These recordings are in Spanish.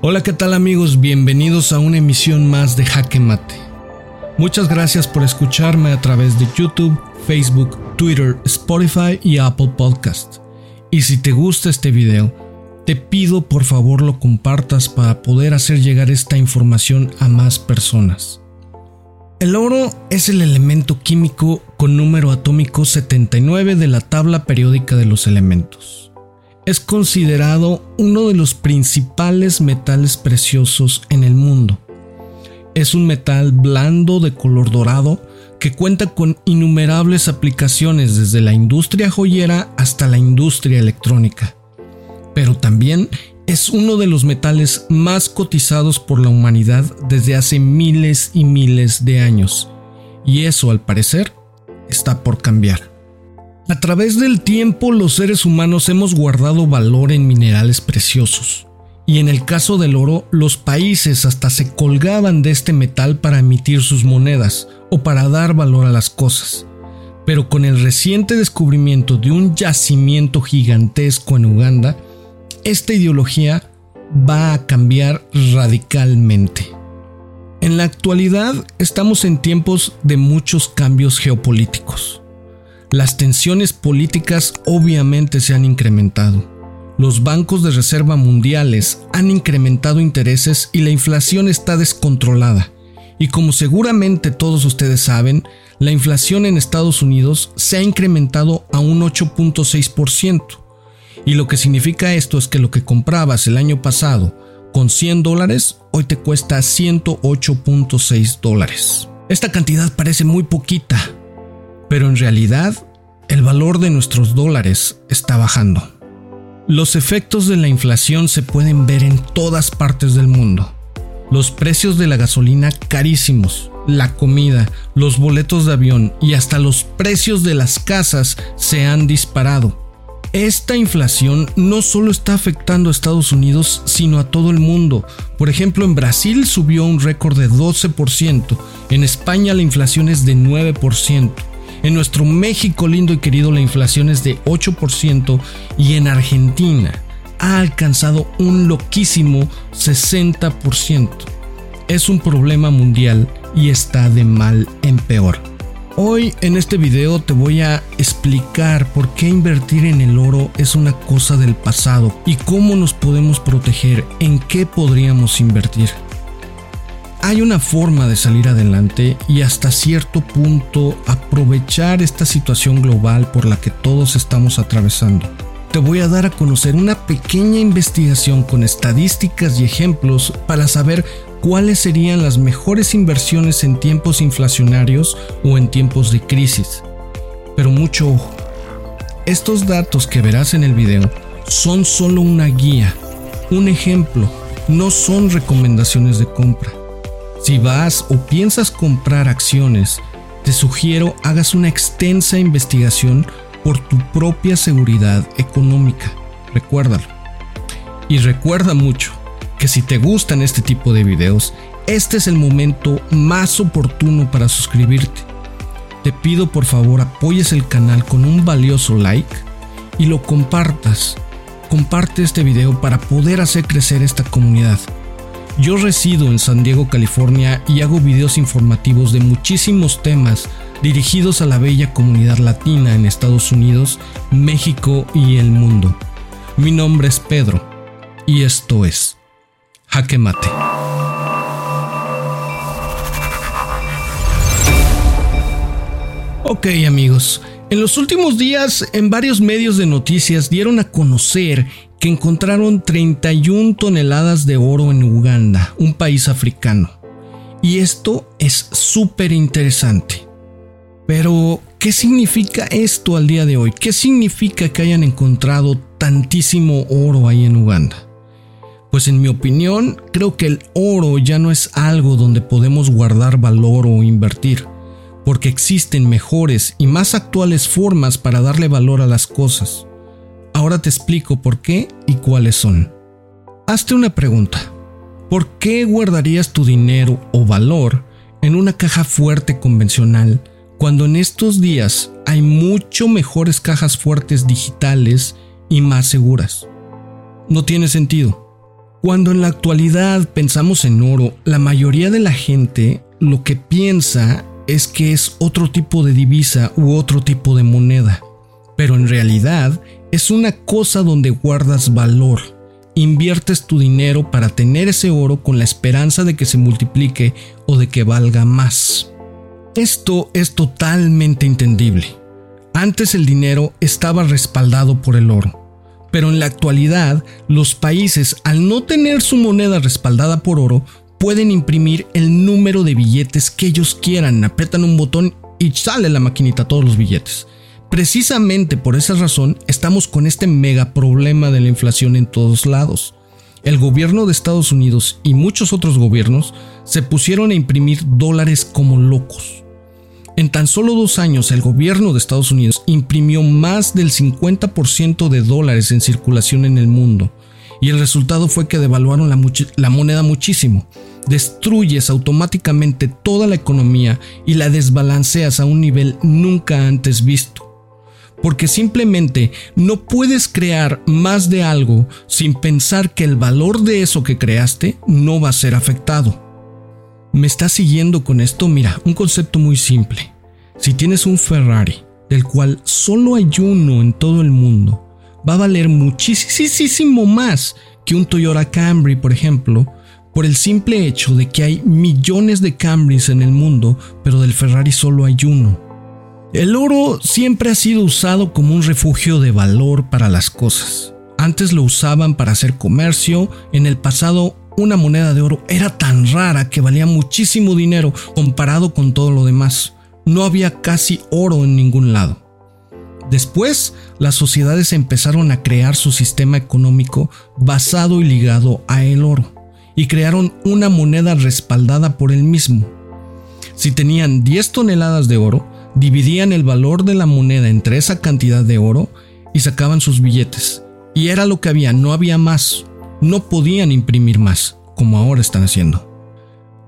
Hola, ¿qué tal amigos? Bienvenidos a una emisión más de Jaque Mate. Muchas gracias por escucharme a través de YouTube, Facebook, Twitter, Spotify y Apple Podcast. Y si te gusta este video, te pido por favor lo compartas para poder hacer llegar esta información a más personas. El oro es el elemento químico con número atómico 79 de la tabla periódica de los elementos es considerado uno de los principales metales preciosos en el mundo. Es un metal blando de color dorado que cuenta con innumerables aplicaciones desde la industria joyera hasta la industria electrónica. Pero también es uno de los metales más cotizados por la humanidad desde hace miles y miles de años. Y eso, al parecer, está por cambiar. A través del tiempo los seres humanos hemos guardado valor en minerales preciosos, y en el caso del oro los países hasta se colgaban de este metal para emitir sus monedas o para dar valor a las cosas. Pero con el reciente descubrimiento de un yacimiento gigantesco en Uganda, esta ideología va a cambiar radicalmente. En la actualidad estamos en tiempos de muchos cambios geopolíticos las tensiones políticas obviamente se han incrementado. Los bancos de reserva mundiales han incrementado intereses y la inflación está descontrolada. Y como seguramente todos ustedes saben, la inflación en Estados Unidos se ha incrementado a un 8.6%. Y lo que significa esto es que lo que comprabas el año pasado con 100 dólares, hoy te cuesta 108.6 dólares. Esta cantidad parece muy poquita, pero en realidad el valor de nuestros dólares está bajando. Los efectos de la inflación se pueden ver en todas partes del mundo. Los precios de la gasolina carísimos, la comida, los boletos de avión y hasta los precios de las casas se han disparado. Esta inflación no solo está afectando a Estados Unidos, sino a todo el mundo. Por ejemplo, en Brasil subió un récord de 12%, en España la inflación es de 9%, en nuestro México lindo y querido la inflación es de 8% y en Argentina ha alcanzado un loquísimo 60%. Es un problema mundial y está de mal en peor. Hoy en este video te voy a explicar por qué invertir en el oro es una cosa del pasado y cómo nos podemos proteger, en qué podríamos invertir. Hay una forma de salir adelante y hasta cierto punto aprovechar esta situación global por la que todos estamos atravesando. Te voy a dar a conocer una pequeña investigación con estadísticas y ejemplos para saber cuáles serían las mejores inversiones en tiempos inflacionarios o en tiempos de crisis. Pero mucho ojo, estos datos que verás en el video son solo una guía, un ejemplo, no son recomendaciones de compra. Si vas o piensas comprar acciones, te sugiero hagas una extensa investigación por tu propia seguridad económica. Recuérdalo. Y recuerda mucho que si te gustan este tipo de videos, este es el momento más oportuno para suscribirte. Te pido por favor apoyes el canal con un valioso like y lo compartas. Comparte este video para poder hacer crecer esta comunidad. Yo resido en San Diego, California y hago videos informativos de muchísimos temas dirigidos a la bella comunidad latina en Estados Unidos, México y el mundo. Mi nombre es Pedro y esto es Jaque Mate. Ok amigos, en los últimos días en varios medios de noticias dieron a conocer que encontraron 31 toneladas de oro en Uganda, un país africano. Y esto es súper interesante. Pero, ¿qué significa esto al día de hoy? ¿Qué significa que hayan encontrado tantísimo oro ahí en Uganda? Pues en mi opinión, creo que el oro ya no es algo donde podemos guardar valor o invertir, porque existen mejores y más actuales formas para darle valor a las cosas. Ahora te explico por qué y cuáles son. Hazte una pregunta. ¿Por qué guardarías tu dinero o valor en una caja fuerte convencional cuando en estos días hay mucho mejores cajas fuertes digitales y más seguras? No tiene sentido. Cuando en la actualidad pensamos en oro, la mayoría de la gente lo que piensa es que es otro tipo de divisa u otro tipo de moneda. Pero en realidad es una cosa donde guardas valor. Inviertes tu dinero para tener ese oro con la esperanza de que se multiplique o de que valga más. Esto es totalmente entendible. Antes el dinero estaba respaldado por el oro pero en la actualidad los países al no tener su moneda respaldada por oro pueden imprimir el número de billetes que ellos quieran, apretan un botón y sale la maquinita todos los billetes. Precisamente por esa razón estamos con este mega problema de la inflación en todos lados. El gobierno de Estados Unidos y muchos otros gobiernos se pusieron a imprimir dólares como locos. En tan solo dos años, el gobierno de Estados Unidos imprimió más del 50% de dólares en circulación en el mundo, y el resultado fue que devaluaron la, la, moneda muchísimo. Destruyes automáticamente toda la economía y la desbalanceas a un nivel nunca antes visto. Porque simplemente no puedes crear más de algo sin pensar que el valor de eso que creaste no va a ser afectado. ¿Me estás siguiendo con esto? Mira, un concepto muy simple. Si tienes un Ferrari, del cual solo hay uno en todo el mundo, va a valer muchísimo más que un Toyota Camry, por ejemplo, por el simple hecho de que hay millones de Camrys en el mundo, pero del Ferrari solo hay uno. El oro siempre ha sido usado como un refugio de valor para las cosas. Antes lo usaban para hacer comercio, en el pasado una moneda de oro era tan rara que valía muchísimo dinero comparado con todo lo demás. No había casi oro en ningún lado. Después, las sociedades empezaron a crear su sistema económico basado y ligado a el oro, y crearon una moneda respaldada por el mismo. Si tenían 10 toneladas de oro, dividían el valor de la moneda entre esa cantidad de oro y sacaban sus billetes. Y era lo que había, no había más no podían imprimir más, como ahora están haciendo.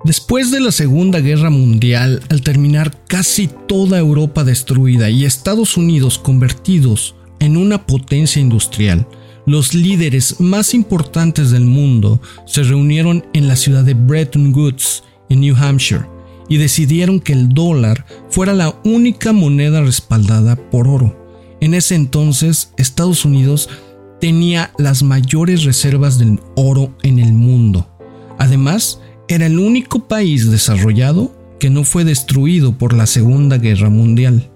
Después de la Segunda Guerra Mundial, al terminar casi toda Europa destruida y Estados Unidos convertidos en una potencia industrial, los líderes más importantes del mundo se reunieron en la ciudad de Bretton Woods, en New Hampshire, y decidieron que el dólar fuera la única moneda respaldada por oro. En ese entonces, Estados Unidos tenía las mayores reservas de oro en el mundo. Además, era el único país desarrollado que no fue destruido por la Segunda Guerra Mundial.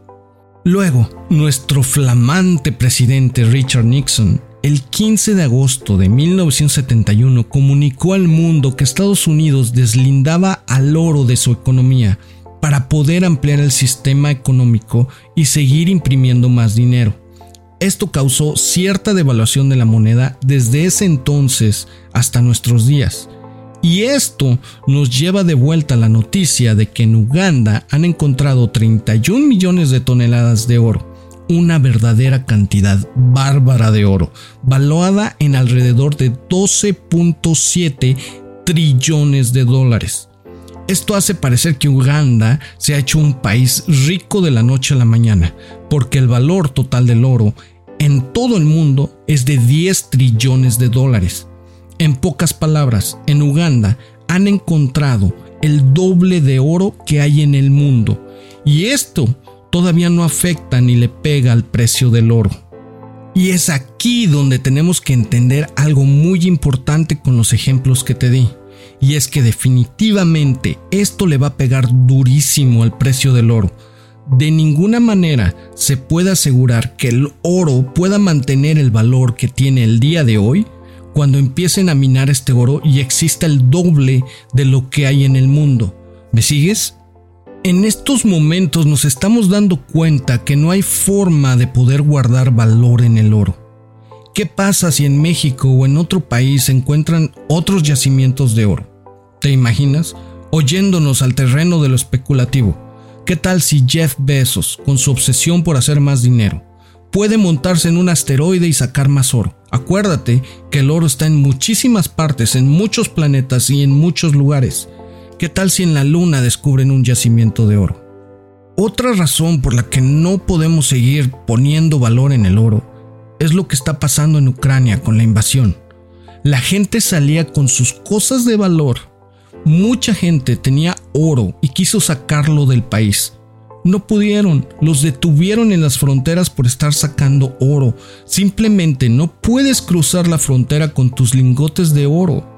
Luego, nuestro flamante presidente Richard Nixon, el 15 de agosto de 1971, comunicó al mundo que Estados Unidos deslindaba al oro de su economía para poder ampliar el sistema económico y seguir imprimiendo más dinero. Esto causó cierta devaluación de la moneda desde ese entonces hasta nuestros días. Y esto nos lleva de vuelta a la noticia de que en Uganda han encontrado 31 millones de toneladas de oro, una verdadera cantidad bárbara de oro, valuada en alrededor de 12.7 trillones de dólares. Esto hace parecer que Uganda se ha hecho un país rico de la noche a la mañana, porque el valor total del oro en todo el mundo es de 10 trillones de dólares. En pocas palabras, en Uganda han encontrado el doble de oro que hay en el mundo. Y esto todavía no afecta ni le pega al precio del oro. Y es aquí donde tenemos que entender algo muy importante con los ejemplos que te di. Y es que definitivamente esto le va a pegar durísimo al precio del oro de ninguna manera se puede asegurar que el oro pueda mantener el valor que tiene el día de hoy cuando empiecen a minar este oro y exista el doble de lo que hay en el mundo. ¿Me sigues? En estos momentos nos estamos dando cuenta que no hay forma de poder guardar valor en el oro. ¿Qué pasa si en México o en otro país se encuentran otros yacimientos de oro? ¿Te imaginas? Oyéndonos al terreno de lo especulativo ¿Qué tal si Jeff Bezos, con su obsesión por hacer más dinero, puede montarse en un asteroide y sacar más oro? Acuérdate que el oro está en muchísimas partes, en muchos planetas y en muchos lugares. ¿Qué tal si en la Luna descubren un yacimiento de oro? Otra razón por la que no podemos seguir poniendo valor en el oro es lo que está pasando en Ucrania con la invasión. La gente salía con sus cosas de valor. Mucha gente tenía oro y quiso sacarlo del país. No pudieron, los detuvieron en las fronteras por estar sacando oro. Simplemente no puedes cruzar la frontera con tus lingotes de oro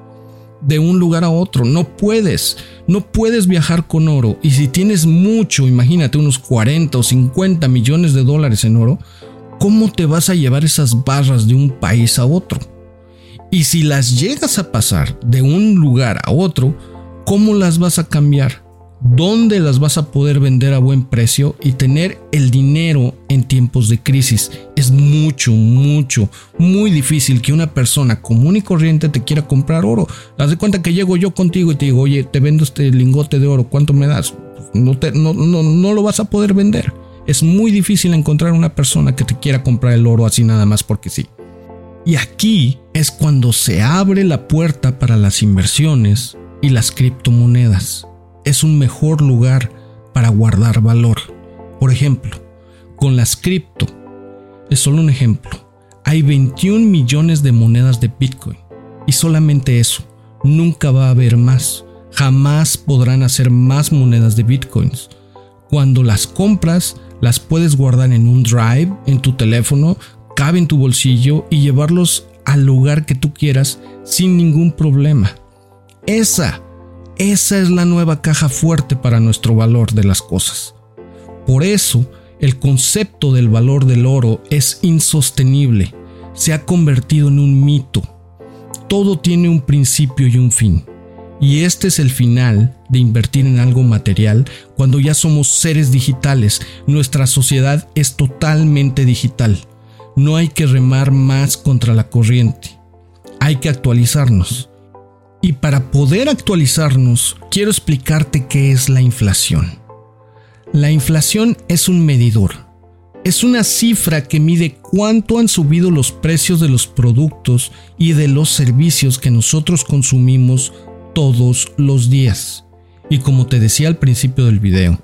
de un lugar a otro. No puedes, no puedes viajar con oro. Y si tienes mucho, imagínate unos 40 o 50 millones de dólares en oro, ¿cómo te vas a llevar esas barras de un país a otro? Y si las llegas a pasar de un lugar a otro, ¿cómo las vas a cambiar? Dónde las vas a poder vender a buen precio y tener el dinero en tiempos de crisis. Es mucho, mucho, muy difícil que una persona común y corriente te quiera comprar oro. Haz de cuenta que llego yo contigo y te digo, oye, te vendo este lingote de oro, ¿cuánto me das? No, te, no, no, no lo vas a poder vender. Es muy difícil encontrar una persona que te quiera comprar el oro así nada más porque sí. Y aquí es cuando se abre la puerta para las inversiones y las criptomonedas es un mejor lugar para guardar valor. Por ejemplo, con las cripto, es solo un ejemplo, hay 21 millones de monedas de Bitcoin y solamente eso, nunca va a haber más, jamás podrán hacer más monedas de Bitcoins. Cuando las compras, las puedes guardar en un drive, en tu teléfono, cabe en tu bolsillo y llevarlos al lugar que tú quieras sin ningún problema. Esa esa es la nueva caja fuerte para nuestro valor de las cosas. Por eso, el concepto del valor del oro es insostenible, se ha convertido en un mito. Todo tiene un principio y un fin. Y este es el final de invertir en algo material cuando ya somos seres digitales. Nuestra sociedad es totalmente digital. No hay que remar más contra la corriente. Hay que actualizarnos. Y para poder actualizarnos, quiero explicarte qué es la inflación. La inflación es un medidor. Es una cifra que mide cuánto han subido los precios de los productos y de los servicios que nosotros consumimos todos los días. Y como te decía al principio del video,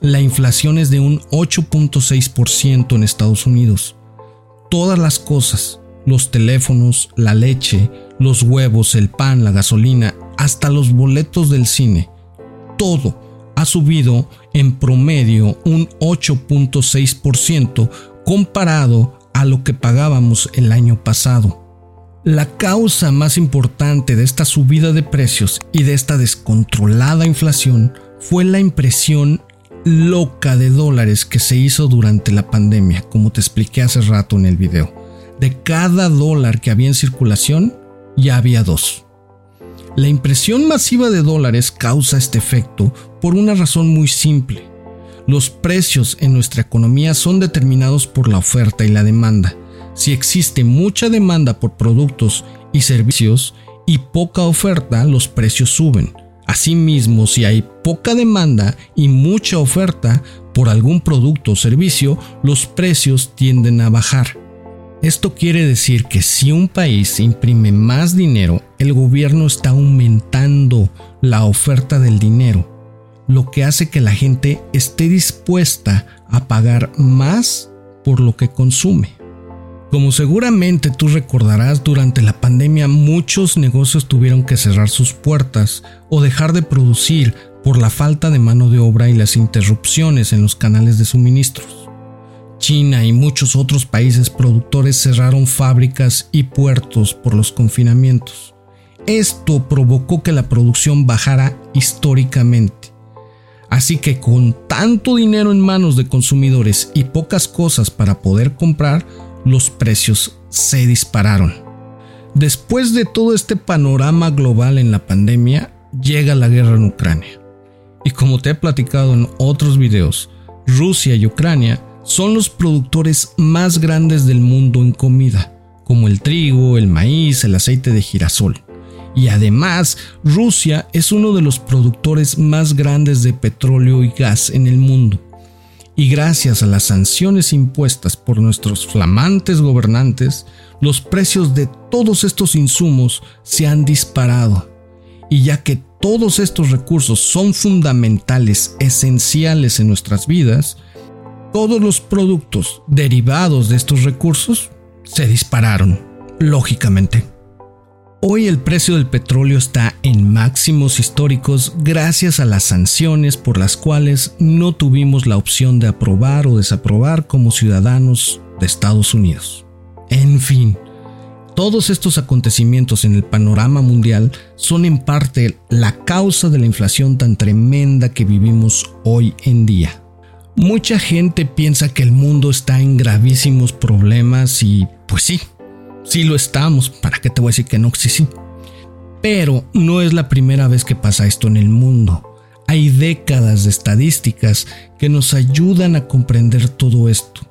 la inflación es de un 8.6% en Estados Unidos. Todas las cosas, los teléfonos, la leche, los huevos, el pan, la gasolina, hasta los boletos del cine. Todo ha subido en promedio un 8.6% comparado a lo que pagábamos el año pasado. La causa más importante de esta subida de precios y de esta descontrolada inflación fue la impresión loca de dólares que se hizo durante la pandemia, como te expliqué hace rato en el video. De cada dólar que había en circulación, ya había dos. La impresión masiva de dólares causa este efecto por una razón muy simple. Los precios en nuestra economía son determinados por la oferta y la demanda. Si existe mucha demanda por productos y servicios y poca oferta, los precios suben. Asimismo, si hay poca demanda y mucha oferta por algún producto o servicio, los precios tienden a bajar. Esto quiere decir que si un país imprime más dinero, el gobierno está aumentando la oferta del dinero, lo que hace que la gente esté dispuesta a pagar más por lo que consume. Como seguramente tú recordarás, durante la pandemia muchos negocios tuvieron que cerrar sus puertas o dejar de producir por la falta de mano de obra y las interrupciones en los canales de suministros. China y muchos otros países productores cerraron fábricas y puertos por los confinamientos. Esto provocó que la producción bajara históricamente. Así que con tanto dinero en manos de consumidores y pocas cosas para poder comprar, los precios se dispararon. Después de todo este panorama global en la pandemia, llega la guerra en Ucrania. Y como te he platicado en otros videos, Rusia y Ucrania son los productores más grandes del mundo en comida, como el trigo, el maíz, el aceite de girasol. Y además, Rusia es uno de los productores más grandes de petróleo y gas en el mundo. Y gracias a las sanciones impuestas por nuestros flamantes gobernantes, los precios de todos estos insumos se han disparado. Y ya que todos estos recursos son fundamentales, esenciales en nuestras vidas, todos los productos derivados de estos recursos se dispararon, lógicamente. Hoy el precio del petróleo está en máximos históricos gracias a las sanciones por las cuales no tuvimos la opción de aprobar o desaprobar como ciudadanos de Estados Unidos. En fin, todos estos acontecimientos en el panorama mundial son en parte la causa de la inflación tan tremenda que vivimos hoy en día. Mucha gente piensa que el mundo está en gravísimos problemas y pues sí, sí lo estamos, ¿para qué te voy a decir que no? Sí, sí. Pero no es la primera vez que pasa esto en el mundo. Hay décadas de estadísticas que nos ayudan a comprender todo esto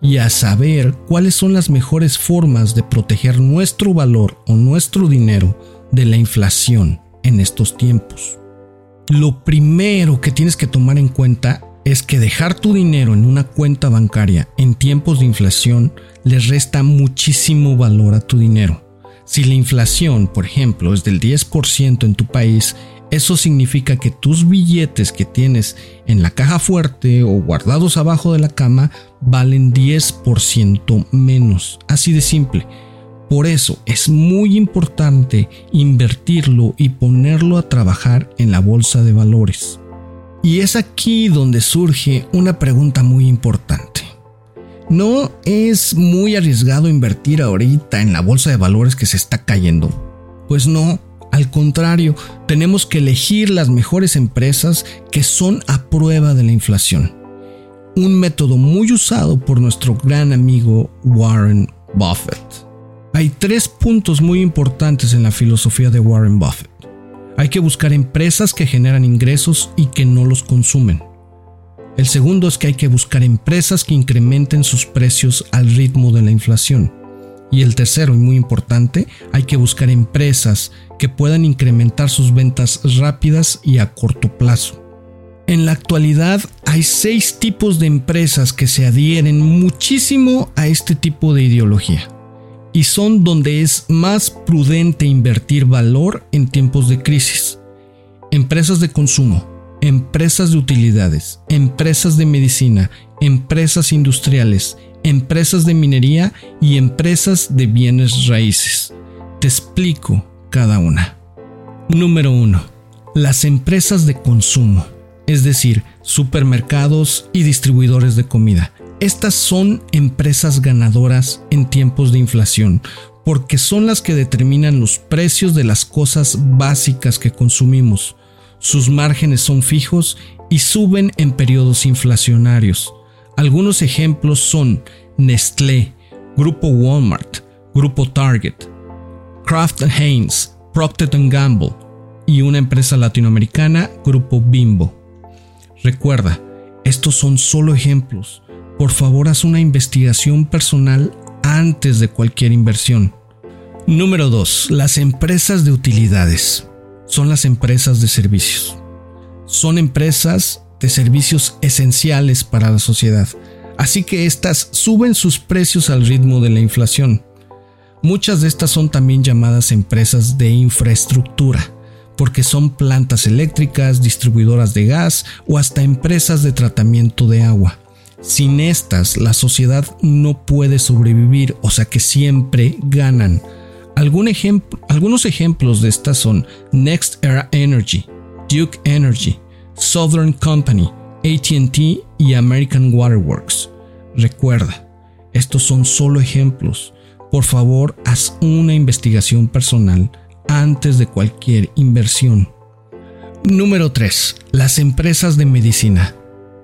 y a saber cuáles son las mejores formas de proteger nuestro valor o nuestro dinero de la inflación en estos tiempos. Lo primero que tienes que tomar en cuenta es que dejar tu dinero en una cuenta bancaria en tiempos de inflación les resta muchísimo valor a tu dinero. Si la inflación, por ejemplo, es del 10% en tu país, eso significa que tus billetes que tienes en la caja fuerte o guardados abajo de la cama valen 10% menos. Así de simple. Por eso es muy importante invertirlo y ponerlo a trabajar en la bolsa de valores. Y es aquí donde surge una pregunta muy importante. ¿No es muy arriesgado invertir ahorita en la bolsa de valores que se está cayendo? Pues no, al contrario, tenemos que elegir las mejores empresas que son a prueba de la inflación. Un método muy usado por nuestro gran amigo Warren Buffett. Hay tres puntos muy importantes en la filosofía de Warren Buffett. Hay que buscar empresas que generan ingresos y que no los consumen. El segundo es que hay que buscar empresas que incrementen sus precios al ritmo de la inflación. Y el tercero, y muy importante, hay que buscar empresas que puedan incrementar sus ventas rápidas y a corto plazo. En la actualidad hay seis tipos de empresas que se adhieren muchísimo a este tipo de ideología y son donde es más prudente invertir valor en tiempos de crisis. Empresas de consumo, empresas de utilidades, empresas de medicina, empresas industriales, empresas de minería y empresas de bienes raíces. Te explico cada una. Número 1. Las empresas de consumo, es decir, supermercados y distribuidores de comida. Estas son empresas ganadoras en tiempos de inflación porque son las que determinan los precios de las cosas básicas que consumimos. Sus márgenes son fijos y suben en periodos inflacionarios. Algunos ejemplos son Nestlé, Grupo Walmart, Grupo Target, Kraft Heinz, Procter Gamble y una empresa latinoamericana, Grupo Bimbo. Recuerda, estos son solo ejemplos por favor haz una investigación personal antes de cualquier inversión. Número 2. Las empresas de utilidades son las empresas de servicios. Son empresas de servicios esenciales para la sociedad, así que éstas suben sus precios al ritmo de la inflación. Muchas de estas son también llamadas empresas de infraestructura, porque son plantas eléctricas, distribuidoras de gas o hasta empresas de tratamiento de agua. Sin estas, la sociedad no puede sobrevivir, o sea que siempre ganan. algunos ejemplos de estas son Next Era Energy, Duke Energy, Southern Company, ATT y American Waterworks. Recuerda, estos son solo ejemplos. Por favor, haz una investigación personal antes de cualquier inversión. Número 3. Las empresas de medicina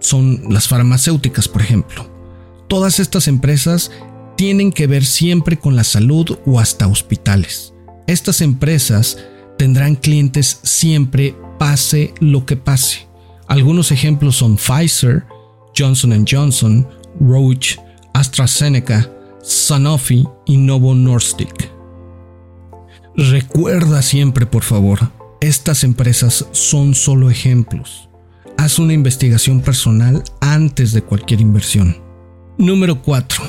son las farmacéuticas, por ejemplo. Todas estas empresas tienen que ver siempre con la salud o hasta hospitales. Estas empresas tendrán clientes siempre pase lo que pase. Algunos ejemplos son Pfizer, Johnson Johnson, Roche, AstraZeneca, Sanofi y Novo Nordisk. Recuerda siempre, por favor, estas empresas son solo ejemplos. Haz una investigación personal antes de cualquier inversión. Número 4.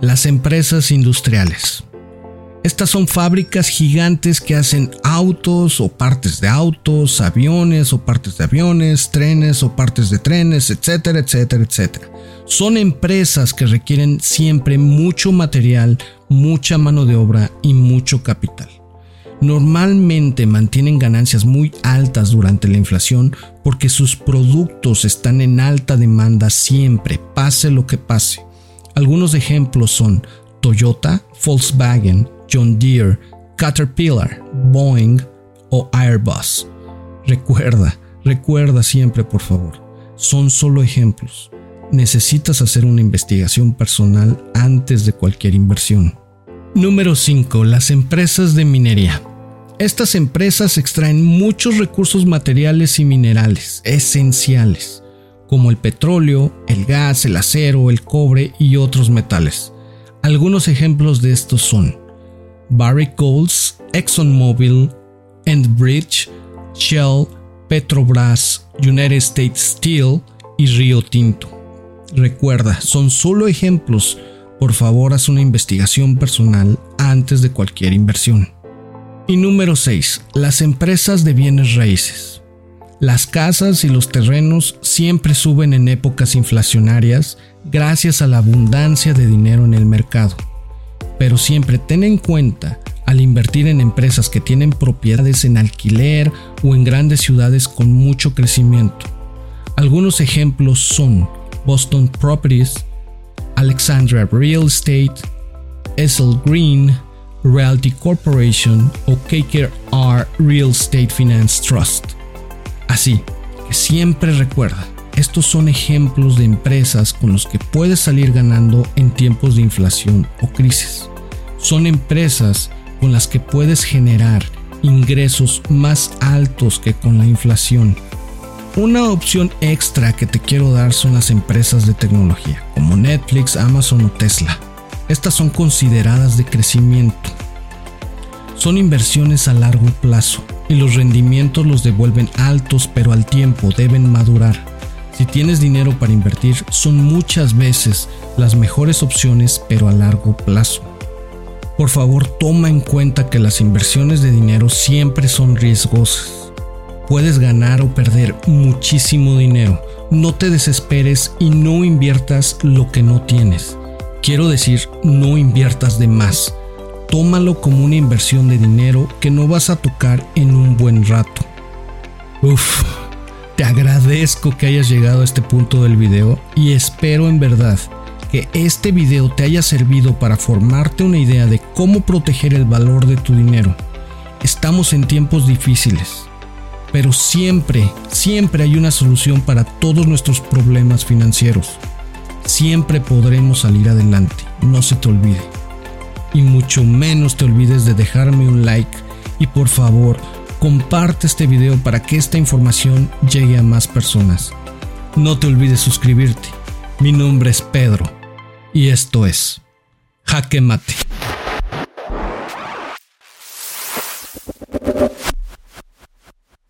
Las empresas industriales. Estas son fábricas gigantes que hacen autos o partes de autos, aviones o partes de aviones, trenes o partes de trenes, etcétera, etcétera, etcétera. Son empresas que requieren siempre mucho material, mucha mano de obra y mucho capital. normalmente mantienen ganancias muy altas durante la inflación porque sus productos están en alta demanda siempre, pase lo que pase. Algunos ejemplos son Toyota, Volkswagen, John Deere, Caterpillar, Boeing o Airbus. Recuerda, recuerda siempre por favor, son solo ejemplos. Necesitas hacer una investigación personal antes de cualquier inversión. Número 5. Las empresas de minería. Estas empresas extraen muchos recursos materiales y minerales esenciales, como el petróleo, el gas, el acero, el cobre y otros metales. Algunos ejemplos de estos son Barrick Golds, ExxonMobil, Enbridge, Shell, Petrobras, United States Steel y Rio Tinto. Recuerda, son solo ejemplos. Por favor, haz una investigación personal antes de cualquier inversión. Y número 6. Las empresas de bienes raíces. Las casas y los terrenos siempre suben en épocas inflacionarias gracias a la abundancia de dinero en el mercado. Pero siempre ten en cuenta al invertir en empresas que tienen propiedades en alquiler o en grandes ciudades con mucho crecimiento. Algunos ejemplos son Boston Properties, Alexandria Real Estate, Essel Green, Realty Corporation o KKR Real Estate Finance Trust. Así que siempre recuerda, estos son ejemplos de empresas con los que puedes salir ganando en tiempos de inflación o crisis. Son empresas con las que puedes generar ingresos más altos que con la inflación. Una opción extra que te quiero dar son las empresas de tecnología, como Netflix, Amazon o Tesla. Estas son consideradas de crecimiento. Son inversiones a largo plazo y los rendimientos los devuelven altos pero al tiempo deben madurar. Si tienes dinero para invertir, son muchas veces las mejores opciones pero a largo plazo. Por favor, toma en cuenta que las inversiones de dinero siempre son riesgosas. Puedes ganar o perder muchísimo dinero. No te desesperes y no inviertas lo que no tienes. Quiero decir, no inviertas de más. Tómalo como una inversión de dinero que no vas a tocar en un buen rato. Uf, te agradezco que hayas llegado a este punto del video y espero en verdad que este video te haya servido para formarte una idea de cómo proteger el valor de tu dinero. Estamos en tiempos difíciles, pero siempre, siempre hay una solución para todos nuestros problemas financieros. Siempre podremos salir adelante, no se te olvide. Y mucho menos te olvides de dejarme un like y por favor comparte este video para que esta información llegue a más personas. No te olvides suscribirte. Mi nombre es Pedro y esto es Jaque Mate.